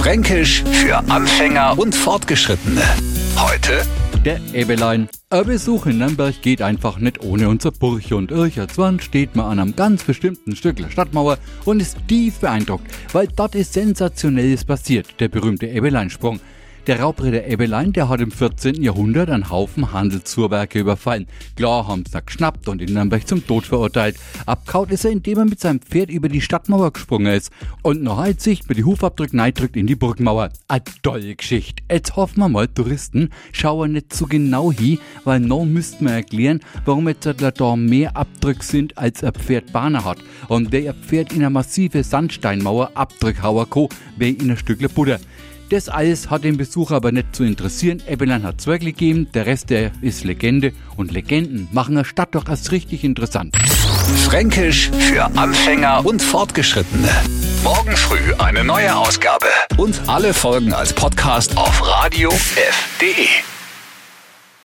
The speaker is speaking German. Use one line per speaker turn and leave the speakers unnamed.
Fränkisch für Anfänger und Fortgeschrittene. Heute
Der Ebelein. Ein Besuch in Nürnberg geht einfach nicht ohne unser Burg und Ircherswand steht man an einem ganz bestimmten Stück der Stadtmauer und ist tief beeindruckt, weil dort ist Sensationelles passiert, der berühmte Ebeleinsprung. Der Raubritter Ebelein, der hat im 14. Jahrhundert einen Haufen Handelsfuhrwerke überfallen. Klar haben sie ihn geschnappt und in Nürnberg zum Tod verurteilt. Abkaut ist er, indem er mit seinem Pferd über die Stadtmauer gesprungen ist. Und noch halt sich mit die Hufabdrück neidrückt in die Burgmauer. A tolle Geschichte. Jetzt hoffen wir mal, Touristen schauen nicht zu genau hin, weil noch müssten wir erklären, warum jetzt da mehr Abdrücke sind, als ein Pferd Bahner hat. Und der Pferd in eine massive Sandsteinmauer Abdrück hauen kann, wie in ein Stückle Butter. Das alles hat den Besucher aber nicht zu interessieren. Ebelan hat Zwergli gegeben, der Rest der ist Legende und Legenden machen eine Stadt doch erst richtig interessant.
Fränkisch für Anfänger und Fortgeschrittene. Morgen früh eine neue Ausgabe. Und alle Folgen als Podcast auf radiof.de.